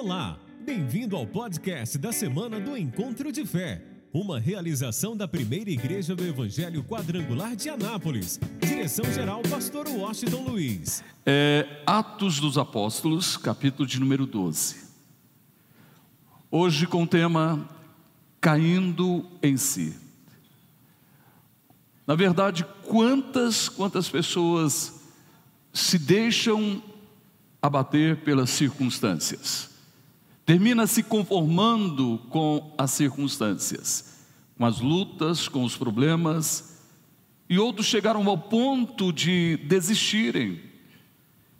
Olá, bem-vindo ao podcast da semana do Encontro de Fé, uma realização da primeira igreja do Evangelho Quadrangular de Anápolis. Direção-geral, Pastor Washington Luiz. É, Atos dos Apóstolos, capítulo de número 12. Hoje com o tema Caindo em si. Na verdade, quantas, quantas pessoas se deixam abater pelas circunstâncias, termina se conformando com as circunstâncias, com as lutas, com os problemas, e outros chegaram ao ponto de desistirem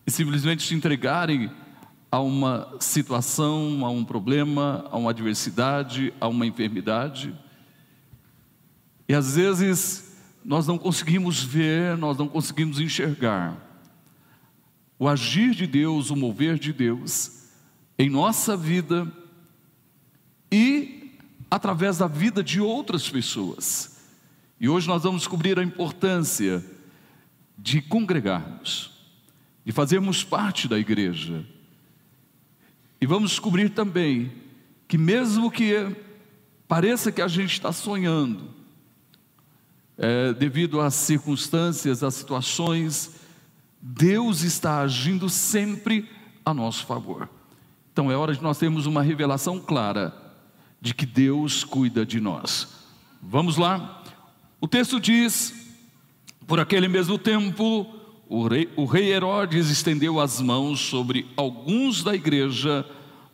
e simplesmente se entregarem a uma situação, a um problema, a uma adversidade, a uma enfermidade. E às vezes nós não conseguimos ver, nós não conseguimos enxergar o agir de Deus, o mover de Deus em nossa vida e através da vida de outras pessoas. E hoje nós vamos descobrir a importância de congregarmos, de fazermos parte da igreja. E vamos descobrir também que, mesmo que pareça que a gente está sonhando, é, devido às circunstâncias, às situações, Deus está agindo sempre a nosso favor. Então é hora de nós termos uma revelação clara de que Deus cuida de nós. Vamos lá? O texto diz: por aquele mesmo tempo, o rei, o rei Herodes estendeu as mãos sobre alguns da igreja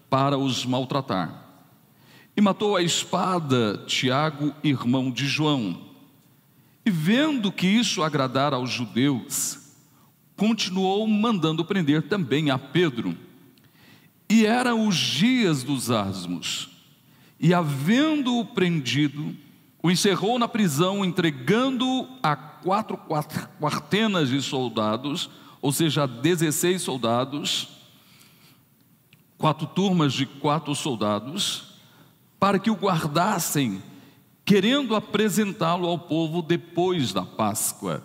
para os maltratar. E matou a espada Tiago, irmão de João. E vendo que isso agradara aos judeus, continuou mandando prender também a Pedro. E eram os dias dos asmos. E havendo-o prendido, o encerrou na prisão, entregando-o a quatro quartenas de soldados, ou seja, 16 soldados, quatro turmas de quatro soldados, para que o guardassem querendo apresentá-lo ao povo depois da Páscoa.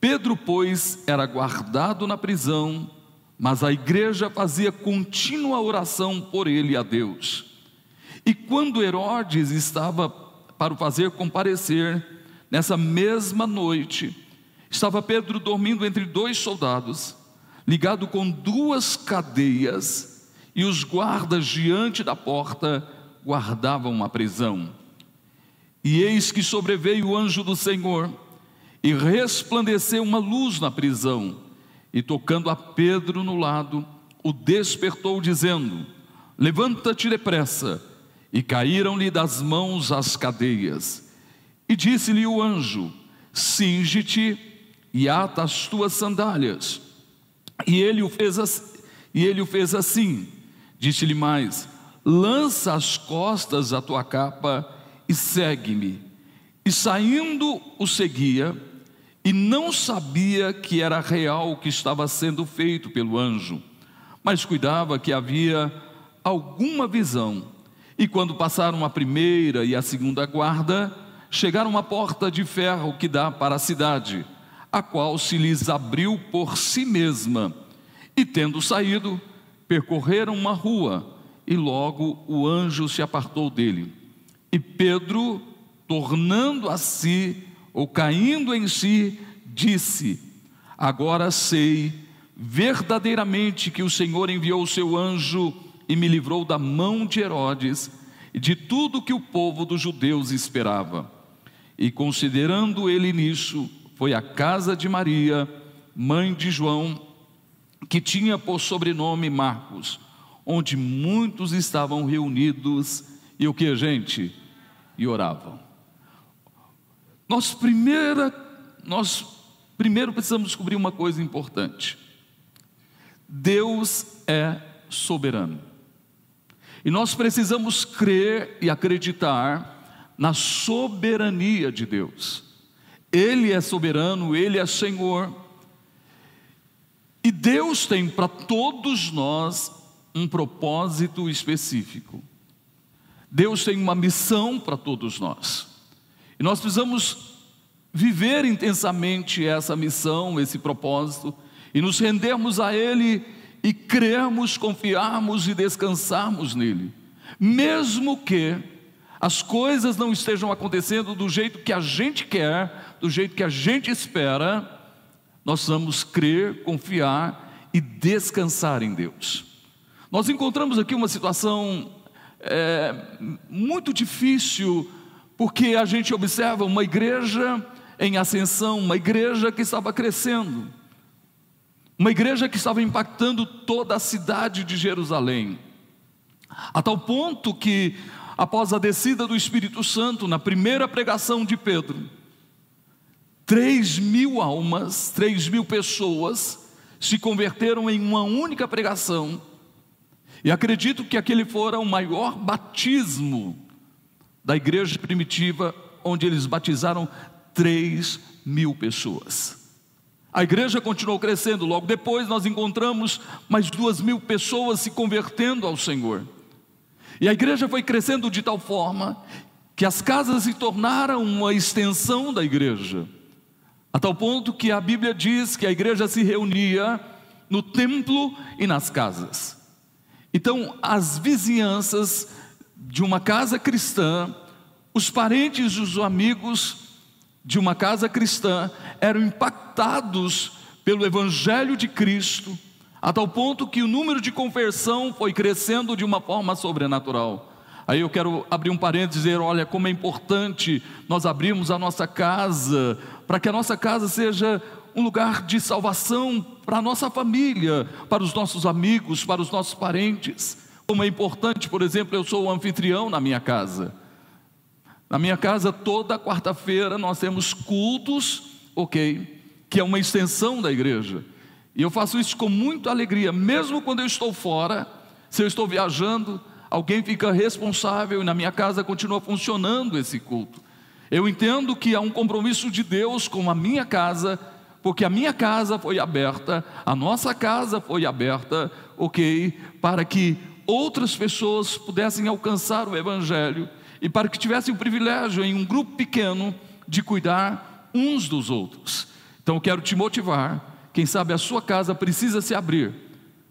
Pedro, pois, era guardado na prisão, mas a igreja fazia contínua oração por ele a Deus. E quando Herodes estava para o fazer comparecer, nessa mesma noite, estava Pedro dormindo entre dois soldados, ligado com duas cadeias, e os guardas diante da porta guardavam a prisão. E eis que sobreveio o anjo do Senhor, e resplandeceu uma luz na prisão, e tocando a Pedro no lado, o despertou, dizendo: Levanta-te depressa. E caíram-lhe das mãos as cadeias. E disse-lhe o anjo: Singe-te e ata as tuas sandálias. E ele o fez, assim, e ele o fez assim. Disse-lhe mais: Lança as costas a tua capa e segue-me. E saindo o seguia, e não sabia que era real o que estava sendo feito pelo anjo, mas cuidava que havia alguma visão. E quando passaram a primeira e a segunda guarda, chegaram à porta de ferro que dá para a cidade, a qual se lhes abriu por si mesma. E tendo saído, percorreram uma rua, e logo o anjo se apartou dele. E Pedro, tornando a si, ou caindo em si, disse: Agora sei verdadeiramente que o Senhor enviou o seu anjo e me livrou da mão de Herodes e de tudo que o povo dos judeus esperava. E considerando ele nisso, foi à casa de Maria, mãe de João, que tinha por sobrenome Marcos, onde muitos estavam reunidos, e o que, gente? e oravam. Nós primeira, nós primeiro precisamos descobrir uma coisa importante. Deus é soberano. E nós precisamos crer e acreditar na soberania de Deus. Ele é soberano, ele é Senhor. E Deus tem para todos nós um propósito específico. Deus tem uma missão para todos nós. E nós precisamos viver intensamente essa missão, esse propósito, e nos rendermos a Ele e crermos, confiarmos e descansarmos nele, mesmo que as coisas não estejam acontecendo do jeito que a gente quer, do jeito que a gente espera, nós vamos crer, confiar e descansar em Deus. Nós encontramos aqui uma situação é, muito difícil, porque a gente observa uma igreja em ascensão, uma igreja que estava crescendo, uma igreja que estava impactando toda a cidade de Jerusalém, a tal ponto que, após a descida do Espírito Santo, na primeira pregação de Pedro, três mil almas, três mil pessoas se converteram em uma única pregação, e acredito que aquele fora o maior batismo da igreja primitiva, onde eles batizaram 3 mil pessoas. A igreja continuou crescendo, logo depois nós encontramos mais duas mil pessoas se convertendo ao Senhor. E a igreja foi crescendo de tal forma que as casas se tornaram uma extensão da igreja, a tal ponto que a Bíblia diz que a igreja se reunia no templo e nas casas. Então, as vizinhanças de uma casa cristã, os parentes e os amigos de uma casa cristã eram impactados pelo Evangelho de Cristo, a tal ponto que o número de conversão foi crescendo de uma forma sobrenatural. Aí eu quero abrir um parênteses e dizer: olha, como é importante nós abrirmos a nossa casa, para que a nossa casa seja um lugar de salvação para a nossa família, para os nossos amigos, para os nossos parentes. Como é importante, por exemplo, eu sou o anfitrião na minha casa. Na minha casa, toda quarta-feira, nós temos cultos, ok, que é uma extensão da igreja. E eu faço isso com muita alegria, mesmo quando eu estou fora, se eu estou viajando, alguém fica responsável e na minha casa continua funcionando esse culto. Eu entendo que há um compromisso de Deus com a minha casa, porque a minha casa foi aberta, a nossa casa foi aberta, ok, para que outras pessoas pudessem alcançar o Evangelho e para que tivessem o privilégio, em um grupo pequeno, de cuidar uns dos outros. Então, eu quero te motivar. Quem sabe a sua casa precisa se abrir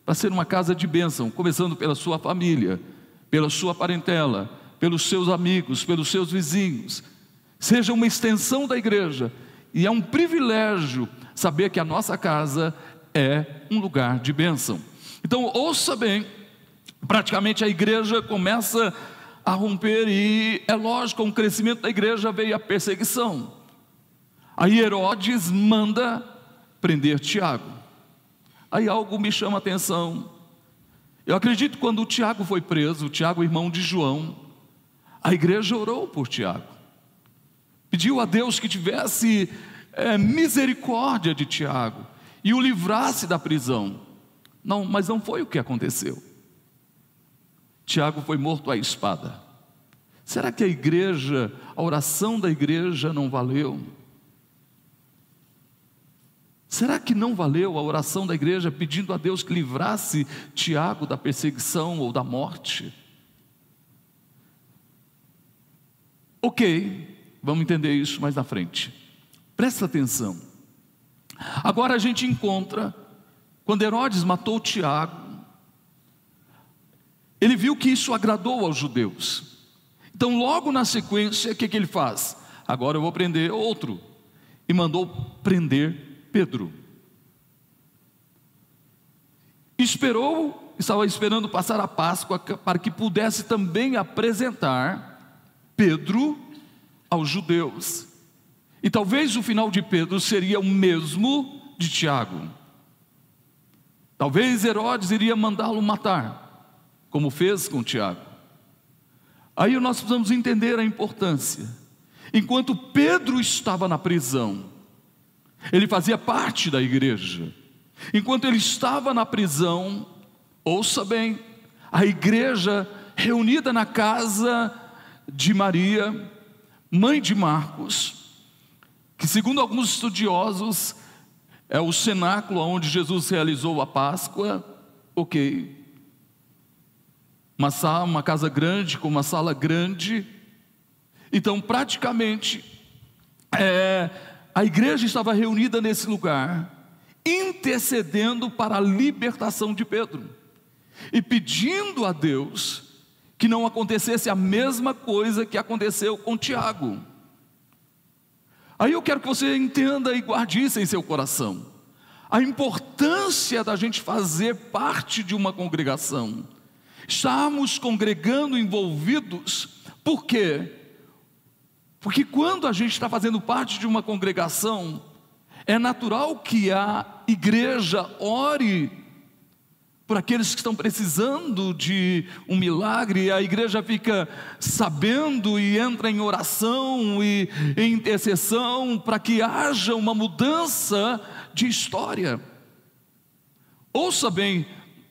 para ser uma casa de bênção, começando pela sua família, pela sua parentela, pelos seus amigos, pelos seus vizinhos. Seja uma extensão da igreja. E é um privilégio saber que a nossa casa é um lugar de bênção. Então, ouça bem, praticamente a igreja começa a romper, e é lógico, com o crescimento da igreja veio a perseguição. Aí Herodes manda prender Tiago. Aí algo me chama a atenção. Eu acredito que quando o Tiago foi preso, o Tiago, irmão de João, a igreja orou por Tiago, pediu a Deus que tivesse é, misericórdia de Tiago e o livrasse da prisão. Não, mas não foi o que aconteceu. Tiago foi morto à espada. Será que a igreja, a oração da igreja não valeu? Será que não valeu a oração da igreja pedindo a Deus que livrasse Tiago da perseguição ou da morte? Ok, vamos entender isso mais na frente. Presta atenção. Agora a gente encontra, quando Herodes matou Tiago, ele viu que isso agradou aos judeus. Então, logo na sequência, o que, que ele faz? Agora eu vou prender outro. E mandou prender Pedro. Esperou, estava esperando passar a Páscoa para que pudesse também apresentar Pedro aos judeus. E talvez o final de Pedro seria o mesmo de Tiago. Talvez Herodes iria mandá-lo matar como fez com Tiago. Aí nós precisamos entender a importância. Enquanto Pedro estava na prisão, ele fazia parte da igreja. Enquanto ele estava na prisão, ouça bem, a igreja reunida na casa de Maria, mãe de Marcos, que segundo alguns estudiosos é o cenáculo onde Jesus realizou a Páscoa, ok, uma sala, uma casa grande com uma sala grande. Então, praticamente, é, a igreja estava reunida nesse lugar intercedendo para a libertação de Pedro e pedindo a Deus que não acontecesse a mesma coisa que aconteceu com Tiago. Aí eu quero que você entenda e guarde isso em seu coração. A importância da gente fazer parte de uma congregação. Estarmos congregando envolvidos, por quê? Porque quando a gente está fazendo parte de uma congregação, é natural que a igreja ore por aqueles que estão precisando de um milagre, a igreja fica sabendo e entra em oração e em intercessão para que haja uma mudança de história. Ouça bem,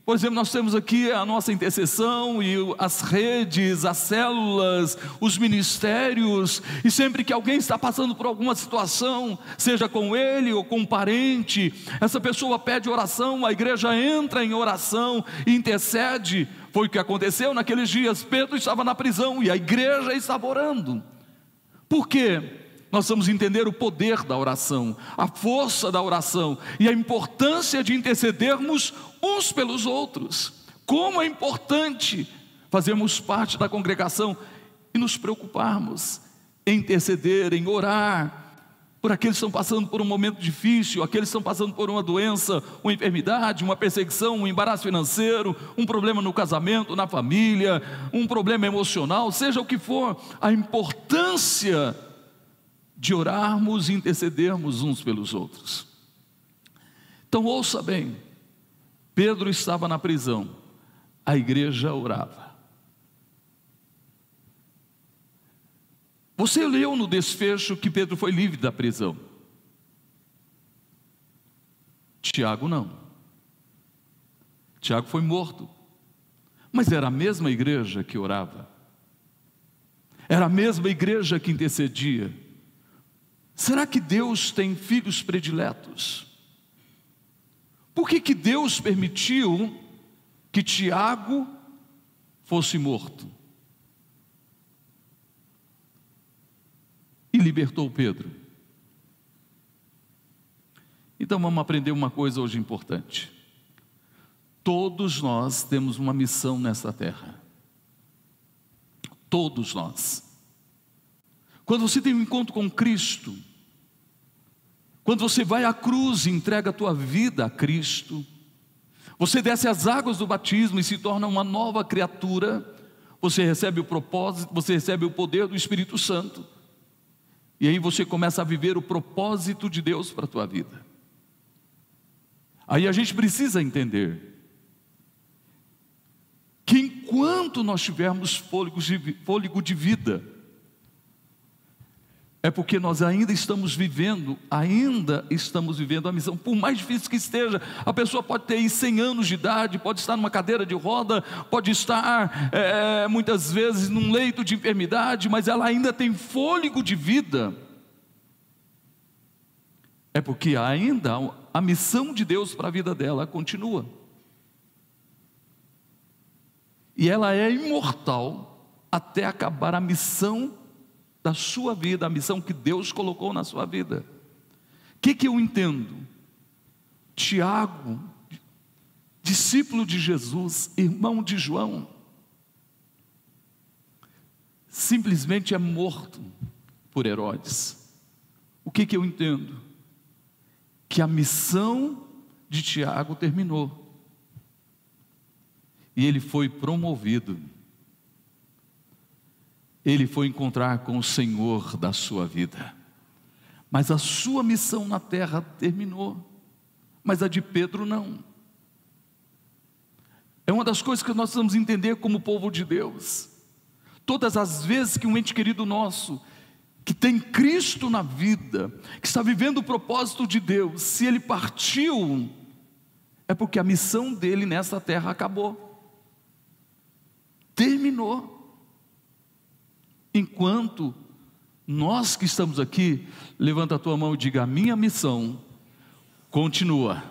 por exemplo, nós temos aqui a nossa intercessão e as redes, as células, os ministérios, e sempre que alguém está passando por alguma situação, seja com ele ou com um parente, essa pessoa pede oração, a igreja entra em oração e intercede. Foi o que aconteceu naqueles dias. Pedro estava na prisão e a igreja estava orando. Por quê? Nós vamos entender o poder da oração, a força da oração e a importância de intercedermos uns pelos outros. Como é importante fazermos parte da congregação e nos preocuparmos em interceder, em orar por aqueles que estão passando por um momento difícil, aqueles que estão passando por uma doença, uma enfermidade, uma perseguição, um embaraço financeiro, um problema no casamento, na família, um problema emocional, seja o que for, a importância de orarmos e intercedermos uns pelos outros. Então ouça bem: Pedro estava na prisão, a igreja orava. Você leu no desfecho que Pedro foi livre da prisão. Tiago não. Tiago foi morto. Mas era a mesma igreja que orava. Era a mesma igreja que intercedia. Será que Deus tem filhos prediletos? Por que, que Deus permitiu que Tiago fosse morto? E libertou Pedro. Então vamos aprender uma coisa hoje importante. Todos nós temos uma missão nessa terra. Todos nós. Quando você tem um encontro com Cristo, quando você vai à cruz e entrega a tua vida a Cristo, você desce as águas do batismo e se torna uma nova criatura, você recebe o propósito, você recebe o poder do Espírito Santo. E aí você começa a viver o propósito de Deus para a tua vida. Aí a gente precisa entender que enquanto nós tivermos fôlego de, fôlego de vida, é porque nós ainda estamos vivendo, ainda estamos vivendo a missão, por mais difícil que esteja, a pessoa pode ter 100 anos de idade, pode estar numa cadeira de roda, pode estar é, muitas vezes num leito de enfermidade, mas ela ainda tem fôlego de vida. É porque ainda a missão de Deus para a vida dela continua. E ela é imortal até acabar a missão da sua vida, a missão que Deus colocou na sua vida. O que, que eu entendo? Tiago, discípulo de Jesus, irmão de João, simplesmente é morto por Herodes. O que, que eu entendo? Que a missão de Tiago terminou. E ele foi promovido ele foi encontrar com o Senhor da sua vida. Mas a sua missão na terra terminou, mas a de Pedro não. É uma das coisas que nós precisamos entender como povo de Deus. Todas as vezes que um ente querido nosso, que tem Cristo na vida, que está vivendo o propósito de Deus, se ele partiu, é porque a missão dele nessa terra acabou. Terminou. Enquanto nós que estamos aqui, levanta a tua mão e diga: a minha missão continua.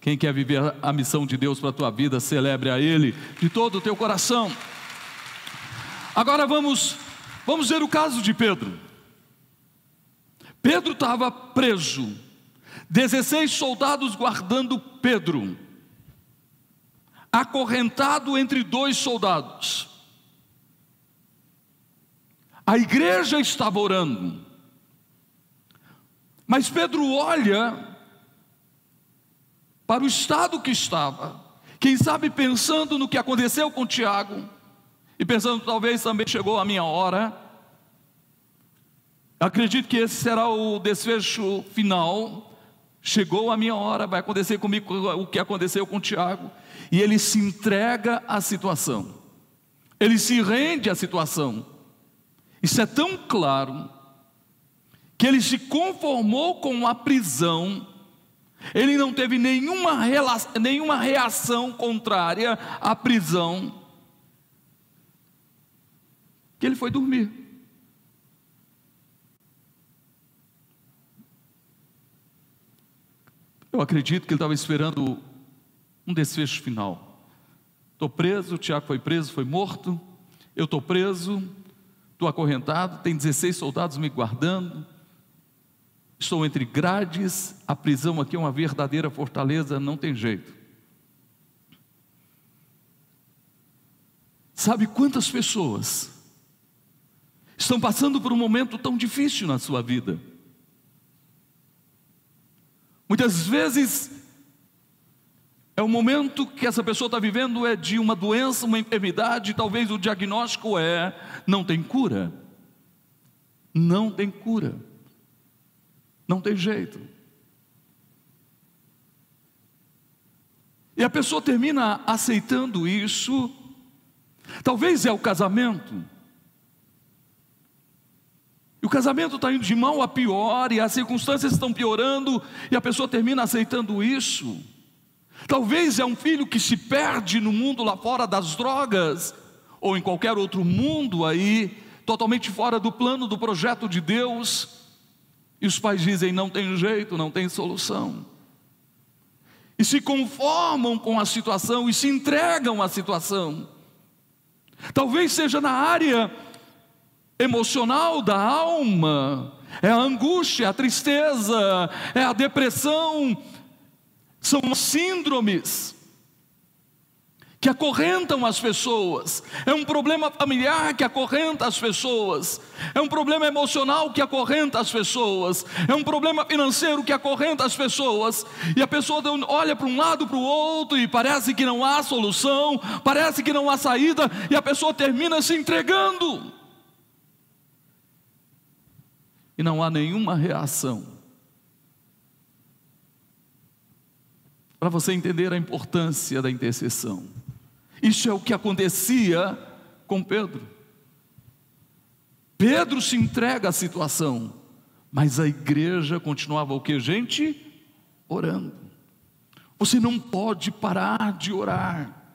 Quem quer viver a missão de Deus para a tua vida, celebre a Ele de todo o teu coração. Agora vamos, vamos ver o caso de Pedro. Pedro estava preso, 16 soldados guardando Pedro, acorrentado entre dois soldados. A igreja estava orando, mas Pedro olha para o estado que estava, quem sabe pensando no que aconteceu com Tiago, e pensando talvez também chegou a minha hora. Acredito que esse será o desfecho final. Chegou a minha hora, vai acontecer comigo o que aconteceu com Tiago. E ele se entrega à situação, ele se rende à situação. Isso é tão claro que ele se conformou com a prisão ele não teve nenhuma, nenhuma reação contrária à prisão, que ele foi dormir. Eu acredito que ele estava esperando um desfecho final. Estou preso, o Tiago foi preso, foi morto. Eu estou preso, estou acorrentado, tem 16 soldados me guardando. Estou entre grades, a prisão aqui é uma verdadeira fortaleza, não tem jeito. Sabe quantas pessoas estão passando por um momento tão difícil na sua vida? Muitas vezes é o momento que essa pessoa está vivendo é de uma doença, uma enfermidade, talvez o diagnóstico é não tem cura. Não tem cura. Não tem jeito. E a pessoa termina aceitando isso. Talvez é o casamento. E o casamento está indo de mal a pior, e as circunstâncias estão piorando, e a pessoa termina aceitando isso. Talvez é um filho que se perde no mundo lá fora das drogas, ou em qualquer outro mundo aí, totalmente fora do plano, do projeto de Deus. E os pais dizem: não tem jeito, não tem solução. E se conformam com a situação e se entregam à situação. Talvez seja na área emocional da alma, é a angústia, a tristeza, é a depressão, são síndromes que acorrentam as pessoas, é um problema familiar que acorrenta as pessoas, é um problema emocional que acorrenta as pessoas, é um problema financeiro que acorrenta as pessoas, e a pessoa olha para um lado para o outro e parece que não há solução, parece que não há saída, e a pessoa termina se entregando, e não há nenhuma reação. Para você entender a importância da intercessão. Isso é o que acontecia com Pedro. Pedro se entrega à situação, mas a igreja continuava o que, gente? Orando. Você não pode parar de orar,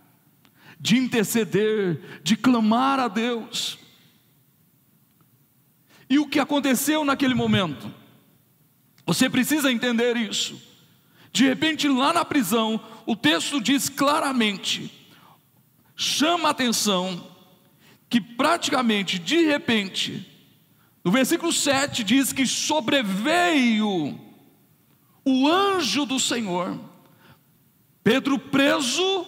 de interceder, de clamar a Deus. E o que aconteceu naquele momento? Você precisa entender isso. De repente, lá na prisão, o texto diz claramente: chama a atenção que praticamente de repente, no versículo 7 diz que sobreveio o anjo do Senhor, Pedro preso,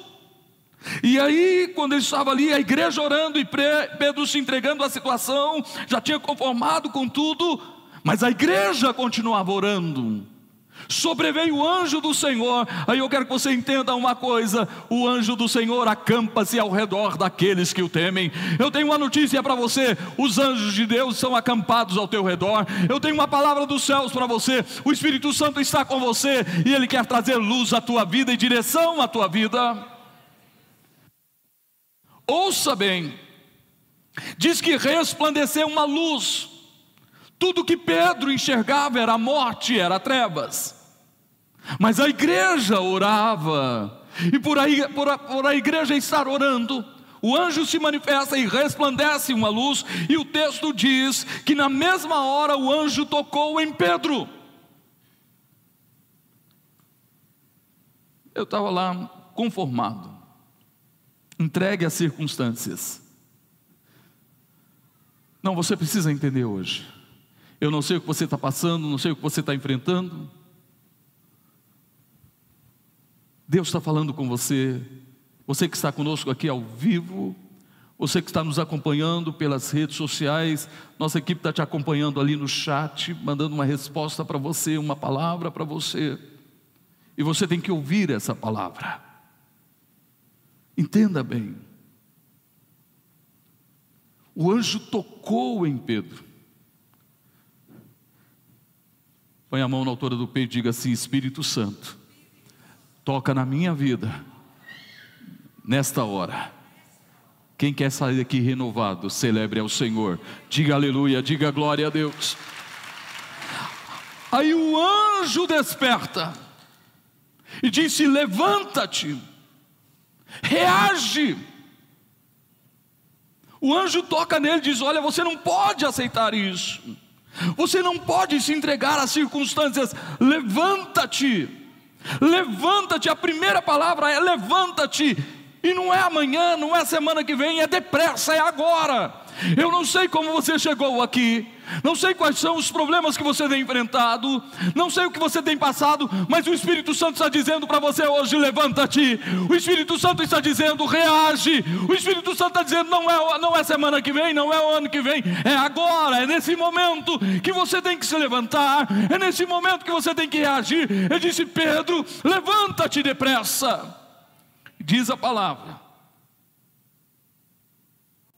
e aí, quando ele estava ali, a igreja orando e Pedro se entregando à situação, já tinha conformado com tudo, mas a igreja continuava orando sobreveio o anjo do Senhor. Aí eu quero que você entenda uma coisa: o anjo do Senhor acampa-se ao redor daqueles que o temem. Eu tenho uma notícia para você: os anjos de Deus são acampados ao teu redor. Eu tenho uma palavra dos céus para você: o Espírito Santo está com você e ele quer trazer luz à tua vida e direção à tua vida. Ouça bem, diz que resplandeceu uma luz. Tudo que Pedro enxergava era morte, era trevas. Mas a igreja orava, e por, aí, por, a, por a igreja estar orando, o anjo se manifesta e resplandece uma luz, e o texto diz que na mesma hora o anjo tocou em Pedro. Eu estava lá conformado, entregue às circunstâncias. Não, você precisa entender hoje. Eu não sei o que você está passando, não sei o que você está enfrentando. Deus está falando com você, você que está conosco aqui ao vivo, você que está nos acompanhando pelas redes sociais, nossa equipe está te acompanhando ali no chat, mandando uma resposta para você, uma palavra para você. E você tem que ouvir essa palavra. Entenda bem. O anjo tocou em Pedro. Põe a mão na altura do peito e diga assim: Espírito Santo, toca na minha vida, nesta hora. Quem quer sair daqui renovado, celebre ao Senhor. Diga aleluia, diga glória a Deus. Aí o anjo desperta e disse: Levanta-te, reage. O anjo toca nele e diz: Olha, você não pode aceitar isso, você não pode se entregar às circunstâncias, levanta-te, levanta-te. A primeira palavra é levanta-te, e não é amanhã, não é semana que vem, é depressa, é agora. Eu não sei como você chegou aqui, não sei quais são os problemas que você tem enfrentado, não sei o que você tem passado, mas o Espírito Santo está dizendo para você hoje: levanta-te. O Espírito Santo está dizendo: reage. O Espírito Santo está dizendo: não é, não é semana que vem, não é o ano que vem, é agora, é nesse momento que você tem que se levantar, é nesse momento que você tem que reagir. Ele disse: Pedro, levanta-te depressa. Diz a palavra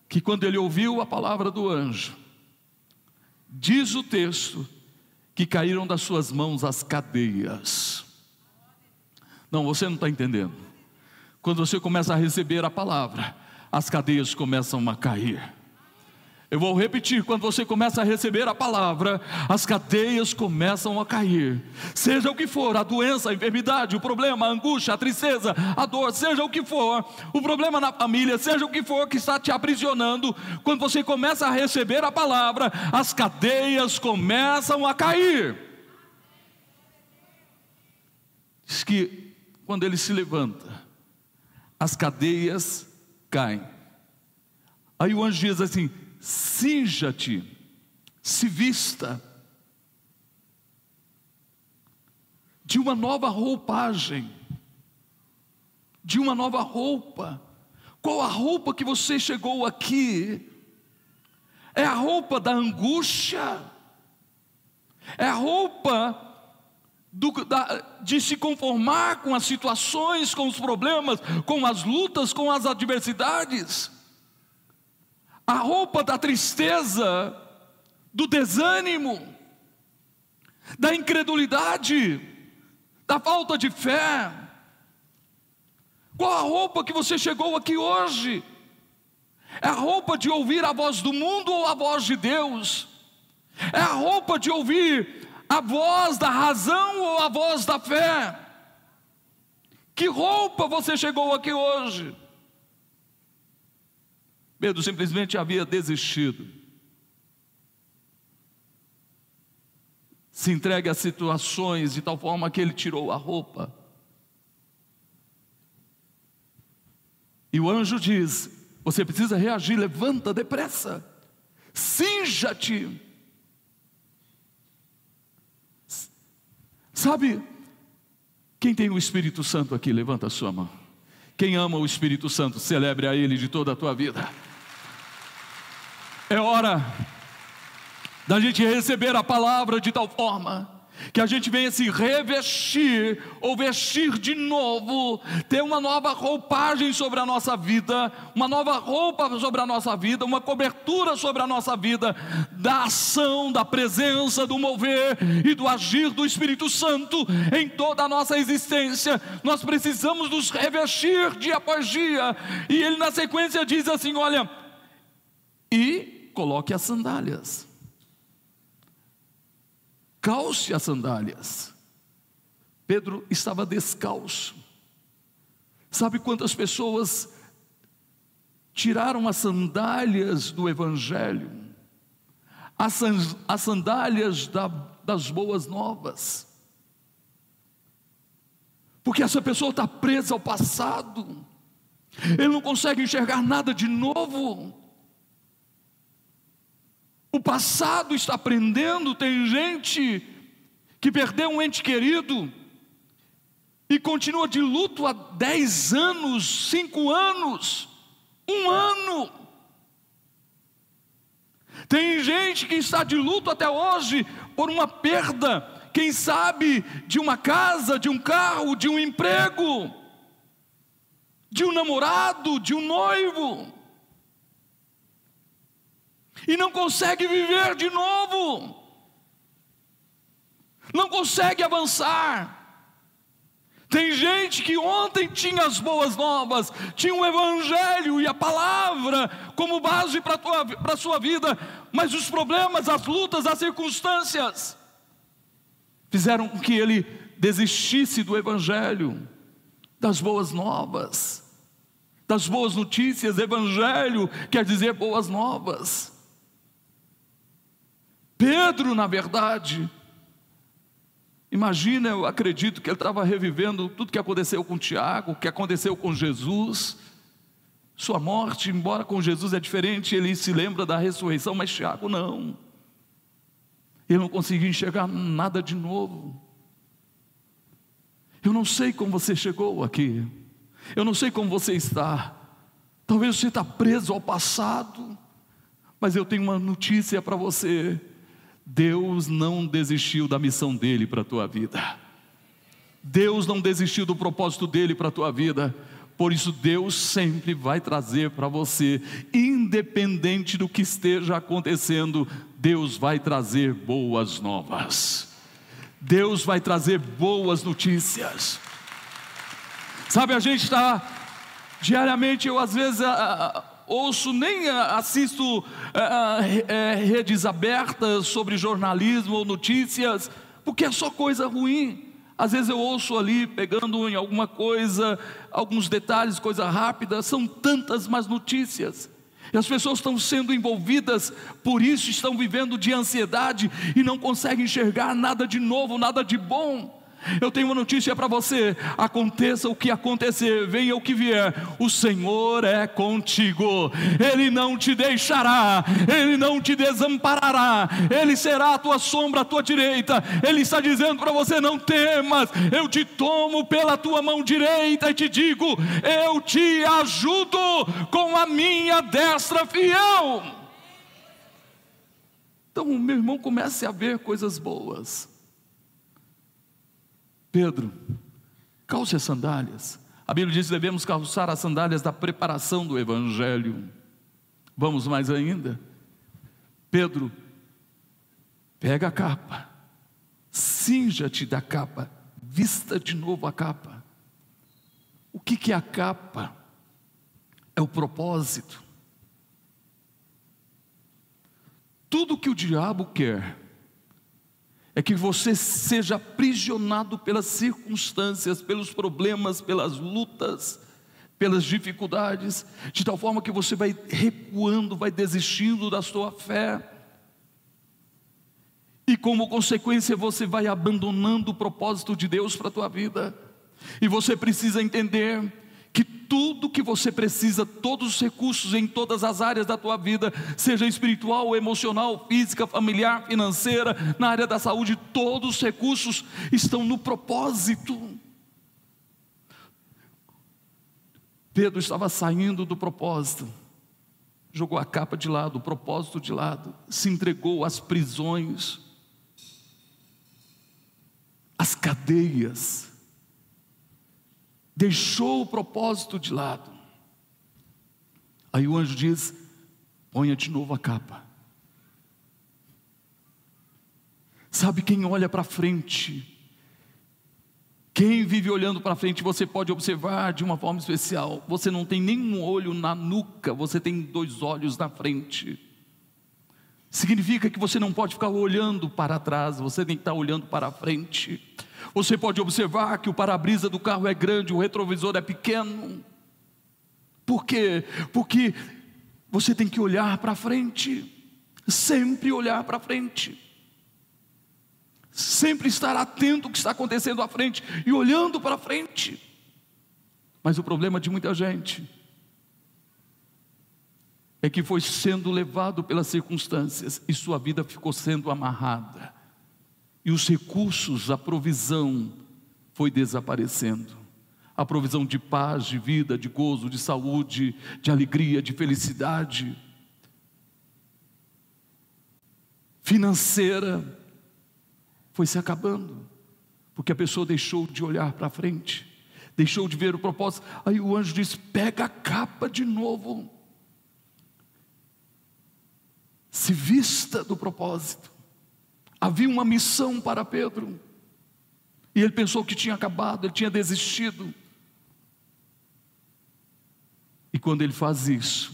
que quando ele ouviu a palavra do anjo, diz o texto que caíram das suas mãos as cadeias. Não, você não está entendendo. Quando você começa a receber a palavra, as cadeias começam a cair. Eu vou repetir: quando você começa a receber a palavra, as cadeias começam a cair. Seja o que for, a doença, a enfermidade, o problema, a angústia, a tristeza, a dor, seja o que for, o problema na família, seja o que for que está te aprisionando, quando você começa a receber a palavra, as cadeias começam a cair. Diz que quando ele se levanta, as cadeias caem. Aí o anjo diz assim: cinja-te, se vista de uma nova roupagem, de uma nova roupa. Qual a roupa que você chegou aqui? É a roupa da angústia, é a roupa do, da, de se conformar com as situações, com os problemas, com as lutas, com as adversidades a roupa da tristeza, do desânimo, da incredulidade, da falta de fé. Qual a roupa que você chegou aqui hoje? É a roupa de ouvir a voz do mundo ou a voz de Deus? É a roupa de ouvir a voz da razão ou a voz da fé? Que roupa você chegou aqui hoje? Pedro simplesmente havia desistido. Se entregue a situações de tal forma que ele tirou a roupa. E o anjo diz: Você precisa reagir, levanta depressa, cinja-te. Sabe, quem tem o Espírito Santo aqui, levanta a sua mão. Quem ama o Espírito Santo, celebre a Ele de toda a tua vida. É hora da gente receber a palavra de tal forma que a gente venha se revestir ou vestir de novo, ter uma nova roupagem sobre a nossa vida, uma nova roupa sobre a nossa vida, uma cobertura sobre a nossa vida, da ação, da presença, do mover e do agir do Espírito Santo em toda a nossa existência. Nós precisamos nos revestir dia após dia, e ele na sequência diz assim: olha, e coloque as sandálias. Calce as sandálias. Pedro estava descalço. Sabe quantas pessoas tiraram as sandálias do Evangelho, as, sandálias da, das boas novas? Porque essa pessoa está presa ao passado, ele não consegue enxergar nada de novo. O passado está aprendendo, tem gente que perdeu um ente querido e continua de luto há dez anos, cinco anos, um ano. Tem gente que está de luto até hoje por uma perda, quem sabe de uma casa, de um carro, de um emprego, de um namorado, de um noivo, e não consegue viver de novo, não consegue avançar. Tem gente que ontem tinha as boas novas, tinha o Evangelho e a palavra como base para a sua vida, mas os problemas, as lutas, as circunstâncias fizeram com que ele desistisse do Evangelho, das boas novas, das boas notícias. Evangelho quer dizer boas novas. Pedro, na verdade, Imagina, eu acredito que ele estava revivendo tudo que aconteceu com Tiago, que aconteceu com Jesus. Sua morte, embora com Jesus é diferente, ele se lembra da ressurreição, mas Tiago não. Ele não conseguiu enxergar nada de novo. Eu não sei como você chegou aqui. Eu não sei como você está. Talvez você está preso ao passado. Mas eu tenho uma notícia para você. Deus não desistiu da missão dele para a tua vida. Deus não desistiu do propósito dele para a tua vida. Por isso, Deus sempre vai trazer para você, independente do que esteja acontecendo, Deus vai trazer boas novas. Deus vai trazer boas notícias. Sabe, a gente está diariamente, eu às vezes ouço, nem eh, assisto é, é, redes abertas sobre jornalismo ou notícias, porque é só coisa ruim. Às vezes eu ouço ali, pegando em alguma coisa, alguns detalhes, coisa rápida, são tantas más notícias. E as pessoas estão sendo envolvidas, por isso estão vivendo de ansiedade e não conseguem enxergar nada de novo, nada de bom. Eu tenho uma notícia para você: aconteça o que acontecer, venha o que vier, o Senhor é contigo, Ele não te deixará, Ele não te desamparará, Ele será a tua sombra, a tua direita. Ele está dizendo para você: não temas, eu te tomo pela tua mão direita e te digo: eu te ajudo com a minha destra fiel. Então, meu irmão, comece a ver coisas boas. Pedro, calce as sandálias. A Bíblia diz que devemos calçar as sandálias da preparação do Evangelho. Vamos mais ainda. Pedro, pega a capa, cinja-te da capa, vista de novo a capa. O que, que é a capa? É o propósito. Tudo que o diabo quer é que você seja aprisionado pelas circunstâncias, pelos problemas, pelas lutas, pelas dificuldades, de tal forma que você vai recuando, vai desistindo da sua fé. E como consequência, você vai abandonando o propósito de Deus para a tua vida. E você precisa entender tudo que você precisa, todos os recursos em todas as áreas da tua vida, seja espiritual, emocional, física, familiar, financeira, na área da saúde, todos os recursos estão no propósito. Pedro estava saindo do propósito, jogou a capa de lado, o propósito de lado, se entregou às prisões, às cadeias, deixou o propósito de lado. Aí o anjo diz: ponha de novo a capa. Sabe quem olha para frente? Quem vive olhando para frente, você pode observar de uma forma especial. Você não tem nenhum olho na nuca, você tem dois olhos na frente. Significa que você não pode ficar olhando para trás, você tem que estar olhando para frente. Você pode observar que o para-brisa do carro é grande, o retrovisor é pequeno. Por quê? Porque você tem que olhar para frente, sempre olhar para frente, sempre estar atento ao que está acontecendo à frente e olhando para frente. Mas o problema de muita gente é que foi sendo levado pelas circunstâncias e sua vida ficou sendo amarrada e os recursos, a provisão foi desaparecendo. A provisão de paz, de vida, de gozo, de saúde, de alegria, de felicidade financeira foi se acabando, porque a pessoa deixou de olhar para frente, deixou de ver o propósito. Aí o anjo disse: pega a capa de novo, se vista do propósito. Havia uma missão para Pedro, e ele pensou que tinha acabado, ele tinha desistido. E quando ele faz isso,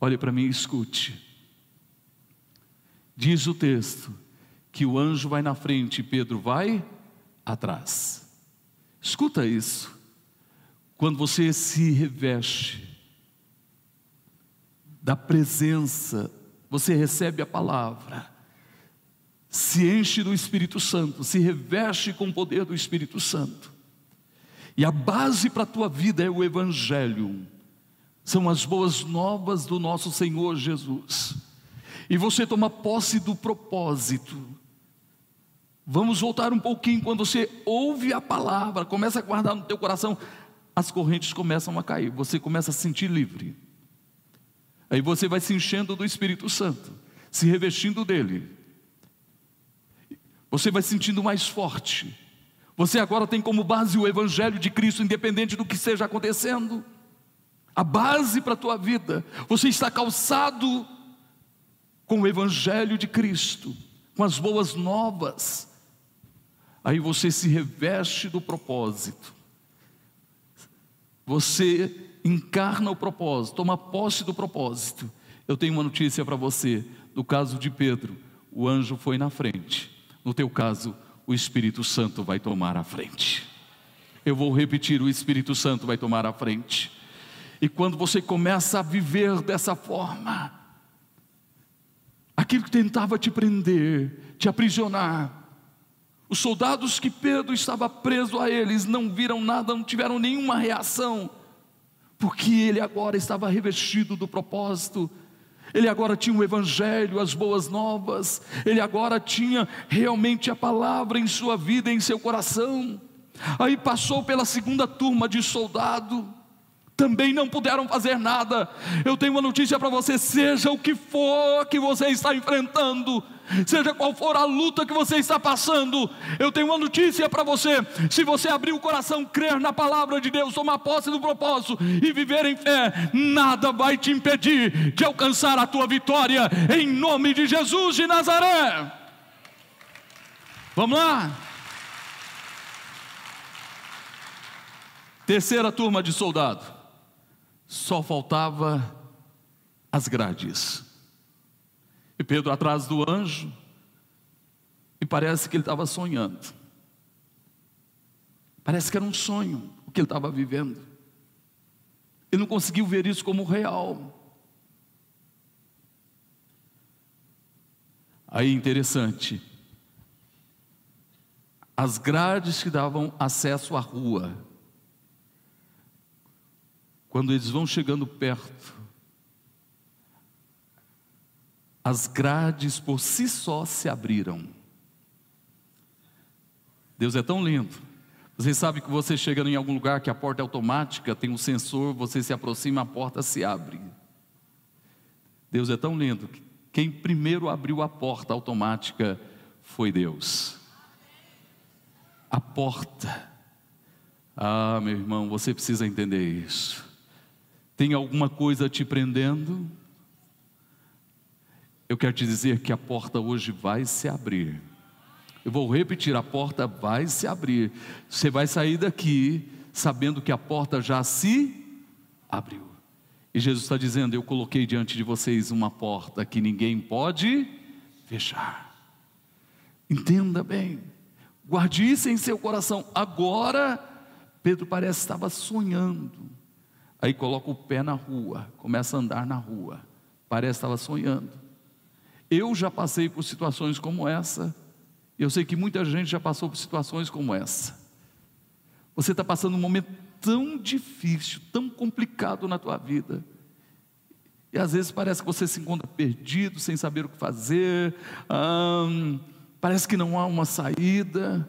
olhe para mim e escute. Diz o texto que o anjo vai na frente e Pedro vai atrás. Escuta isso. Quando você se reveste da presença, você recebe a palavra, se enche do Espírito Santo, se reveste com o poder do Espírito Santo. E a base para a tua vida é o Evangelho, são as boas novas do nosso Senhor Jesus e você toma posse do propósito. Vamos voltar um pouquinho, quando você ouve a palavra, começa a guardar no teu coração, as correntes começam a cair, você começa a se sentir livre. Aí você vai se enchendo do Espírito Santo, se revestindo dele. Você vai se sentindo mais forte. Você agora tem como base o Evangelho de Cristo, independente do que esteja acontecendo. A base para a tua vida. Você está calçado com o Evangelho de Cristo, com as boas novas, aí você se reveste do propósito, você encarna o propósito, toma posse do propósito. Eu tenho uma notícia para você: no caso de Pedro, o anjo foi na frente, no teu caso, o Espírito Santo vai tomar a frente. Eu vou repetir: o Espírito Santo vai tomar a frente. E quando você começa a viver dessa forma, aquilo que tentava te prender, te aprisionar. Os soldados que Pedro estava preso a eles não viram nada, não tiveram nenhuma reação, porque ele agora estava revestido do propósito, ele agora tinha o Evangelho, as boas novas, ele agora tinha realmente a palavra em sua vida, em seu coração. Aí passou pela segunda turma de soldado, também não puderam fazer nada. Eu tenho uma notícia para você: seja o que for que você está enfrentando, seja qual for a luta que você está passando, eu tenho uma notícia para você: se você abrir o coração, crer na palavra de Deus, tomar posse do propósito e viver em fé, nada vai te impedir de alcançar a tua vitória, em nome de Jesus de Nazaré. Vamos lá? Terceira turma de soldado só faltava as grades. E Pedro atrás do anjo, e parece que ele estava sonhando. Parece que era um sonho o que ele estava vivendo. Ele não conseguiu ver isso como real. Aí interessante, as grades que davam acesso à rua quando eles vão chegando perto, as grades por si só se abriram. Deus é tão lindo. Você sabe que você chega em algum lugar que a porta é automática, tem um sensor, você se aproxima, a porta se abre. Deus é tão lindo. Quem primeiro abriu a porta automática foi Deus. A porta. Ah, meu irmão, você precisa entender isso. Tem alguma coisa te prendendo? Eu quero te dizer que a porta hoje vai se abrir. Eu vou repetir: a porta vai se abrir. Você vai sair daqui sabendo que a porta já se abriu. E Jesus está dizendo: Eu coloquei diante de vocês uma porta que ninguém pode fechar. Entenda bem, guarde isso em seu coração. Agora, Pedro parece que estava sonhando. Aí coloca o pé na rua, começa a andar na rua. Parece que estava sonhando. Eu já passei por situações como essa. Eu sei que muita gente já passou por situações como essa. Você está passando um momento tão difícil, tão complicado na tua vida. E às vezes parece que você se encontra perdido, sem saber o que fazer. Hum, parece que não há uma saída.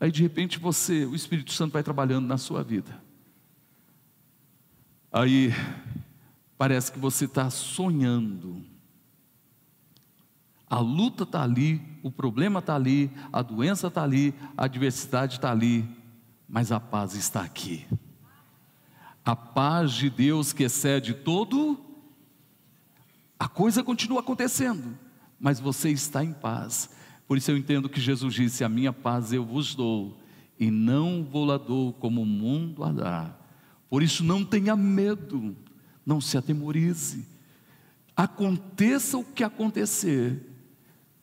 Aí de repente você, o Espírito Santo vai trabalhando na sua vida. Aí parece que você está sonhando. A luta está ali, o problema está ali, a doença está ali, a adversidade está ali, mas a paz está aqui. A paz de Deus que excede todo, a coisa continua acontecendo, mas você está em paz. Por isso eu entendo que Jesus disse: A minha paz eu vos dou, e não vou lá dou como o mundo a dá. Por isso não tenha medo, não se atemorize. Aconteça o que acontecer,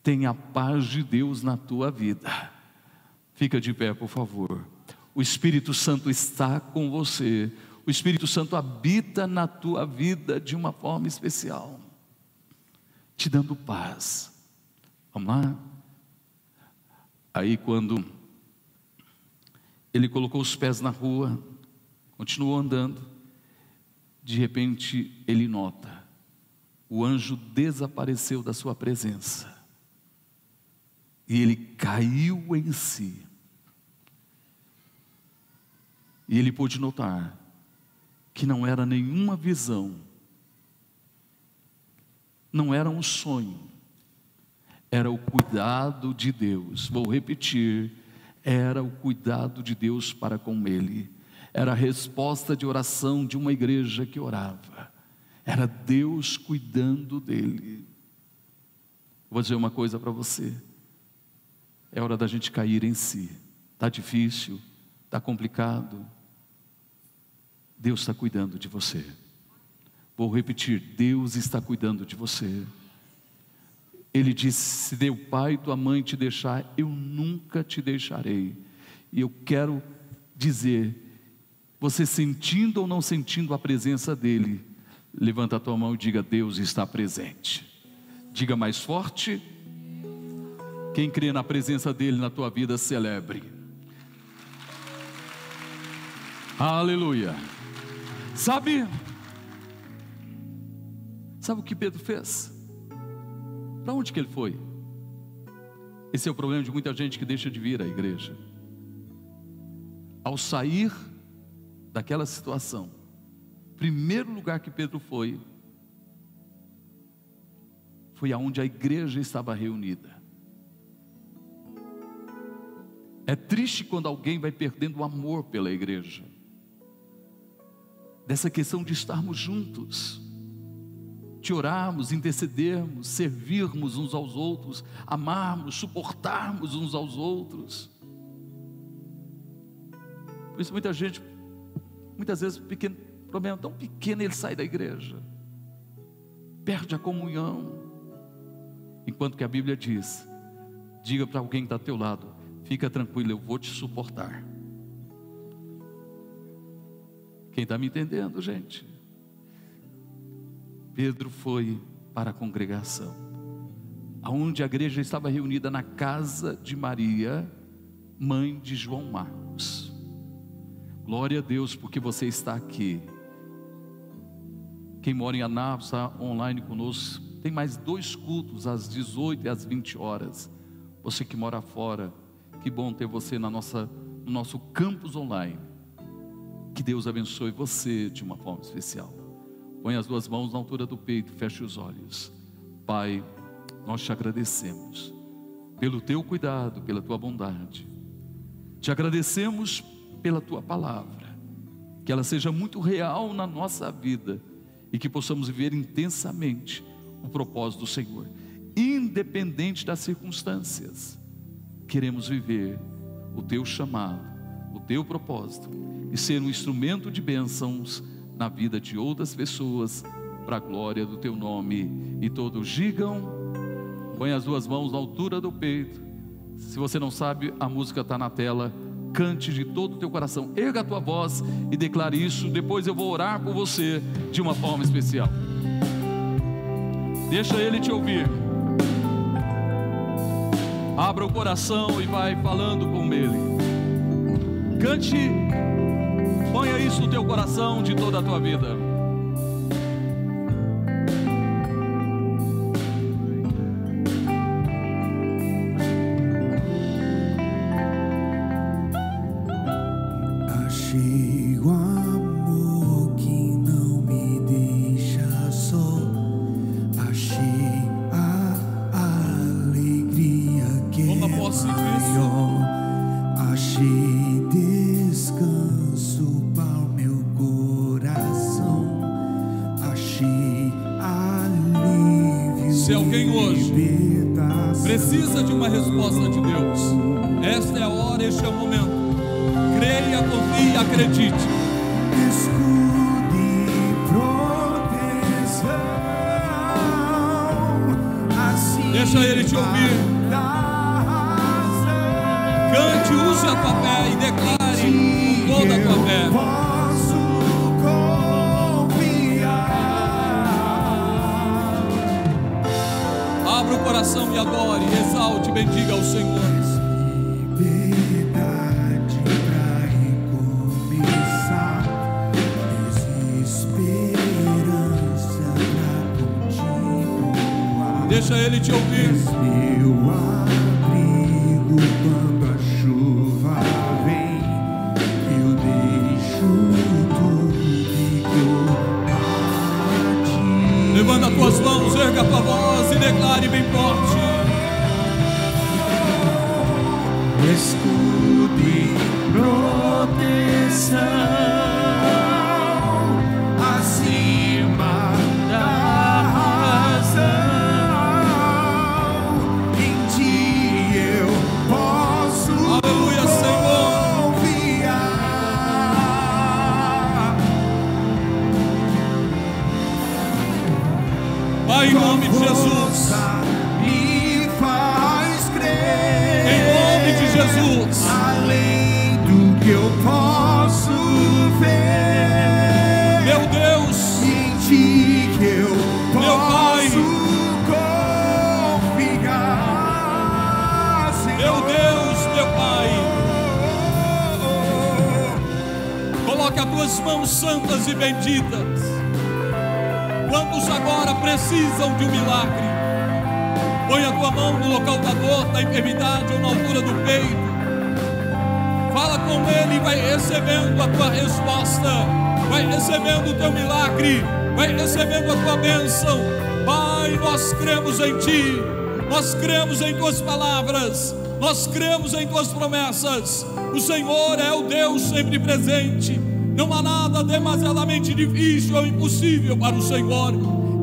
tenha a paz de Deus na tua vida. Fica de pé, por favor. O Espírito Santo está com você. O Espírito Santo habita na tua vida de uma forma especial, te dando paz. Vamos lá? Aí quando ele colocou os pés na rua, continuou andando, de repente ele nota, o anjo desapareceu da sua presença. E ele caiu em si. E ele pôde notar que não era nenhuma visão, não era um sonho, era o cuidado de Deus. Vou repetir: era o cuidado de Deus para com ele, era a resposta de oração de uma igreja que orava, era Deus cuidando dele. Vou dizer uma coisa para você: é hora da gente cair em si, está difícil, está complicado. Deus está cuidando de você. Vou repetir: Deus está cuidando de você. Ele disse: Se teu pai e tua mãe te deixar, eu nunca te deixarei. E eu quero dizer, você sentindo ou não sentindo a presença dele, levanta a tua mão e diga: Deus está presente. Diga mais forte. Quem crê na presença dele na tua vida, celebre. Aleluia. Sabe? Sabe o que Pedro fez? Para onde que ele foi? Esse é o problema de muita gente que deixa de vir à igreja. Ao sair daquela situação, primeiro lugar que Pedro foi, foi aonde a igreja estava reunida. É triste quando alguém vai perdendo o amor pela igreja, dessa questão de estarmos juntos de orarmos, intercedermos, servirmos uns aos outros, amarmos, suportarmos uns aos outros. Por isso muita gente, muitas vezes, pequeno problema tão pequeno, ele sai da igreja, perde a comunhão. Enquanto que a Bíblia diz: diga para alguém que está ao teu lado, fica tranquilo, eu vou te suportar. Quem está me entendendo, gente? Pedro foi para a congregação, aonde a igreja estava reunida na casa de Maria, mãe de João Marcos. Glória a Deus porque você está aqui. Quem mora em Anápolis online conosco. Tem mais dois cultos às 18 e às 20 horas. Você que mora fora, que bom ter você na nossa, no nosso campus online. Que Deus abençoe você de uma forma especial. Põe as duas mãos na altura do peito, feche os olhos. Pai, nós te agradecemos pelo teu cuidado, pela tua bondade. Te agradecemos pela tua palavra, que ela seja muito real na nossa vida e que possamos viver intensamente o propósito do Senhor, independente das circunstâncias. Queremos viver o teu chamado, o teu propósito e ser um instrumento de bênçãos na vida de outras pessoas, para a glória do teu nome. E todos digam, põe as duas mãos na altura do peito. Se você não sabe, a música está na tela. Cante de todo o teu coração, erga a tua voz e declare isso. Depois eu vou orar por você de uma forma especial. Deixa ele te ouvir. Abra o coração e vai falando com ele. Cante Ponha isso no teu coração de toda a tua vida. Precisa de uma resposta de Deus. Esta é a hora, este é o momento. Creia, confie acredite. Assim Deixa ele te ouvir. Cante, use a tua fé e declare coração e adore, exalte e bendiga ao Senhor. Deixa ele te ouvir. Da enfermidade ou na altura do peito. Fala com Ele e vai recebendo a tua resposta. Vai recebendo o teu milagre. Vai recebendo a tua bênção. Pai, nós cremos em Ti. Nós cremos em Tuas palavras. Nós cremos em Tuas promessas. O Senhor é o Deus sempre presente. Não há nada demasiadamente difícil ou impossível para o Senhor.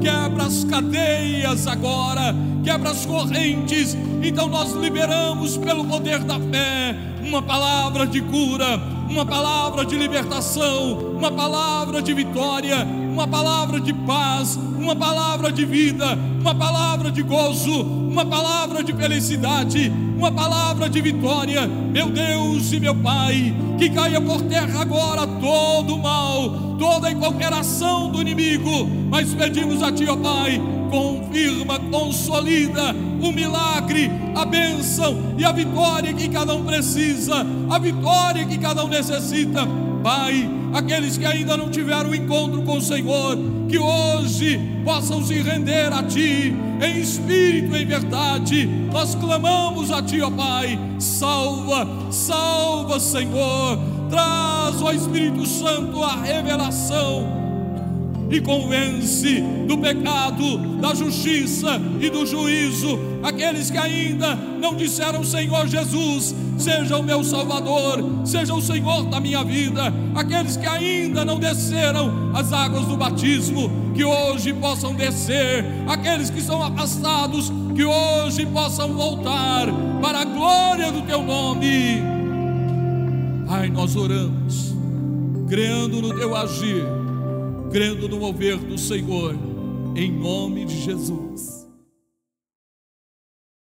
Quebra as cadeias agora, quebra as correntes. Então nós liberamos pelo poder da fé uma palavra de cura, uma palavra de libertação, uma palavra de vitória, uma palavra de paz, uma palavra de vida, uma palavra de gozo, uma palavra de felicidade, uma palavra de vitória. Meu Deus e meu Pai, que caia por terra agora todo o mal, toda e qualquer ação do inimigo. Mas pedimos a Ti, ó Pai, confirma, consolida o milagre, a bênção e a vitória que cada um precisa, a vitória que cada um necessita. Pai, aqueles que ainda não tiveram encontro com o Senhor, que hoje possam se render a Ti, em espírito e em verdade. Nós clamamos a Ti, ó Pai, salva, salva, Senhor, traz, ó Espírito Santo, a revelação e convence do pecado, da justiça e do juízo. Aqueles que ainda não disseram Senhor Jesus, seja o meu Salvador, seja o Senhor da minha vida, aqueles que ainda não desceram as águas do batismo, que hoje possam descer, aqueles que são afastados, que hoje possam voltar para a glória do teu nome. Pai, nós oramos, crendo no teu agir crendo no mover do Senhor, em nome de Jesus.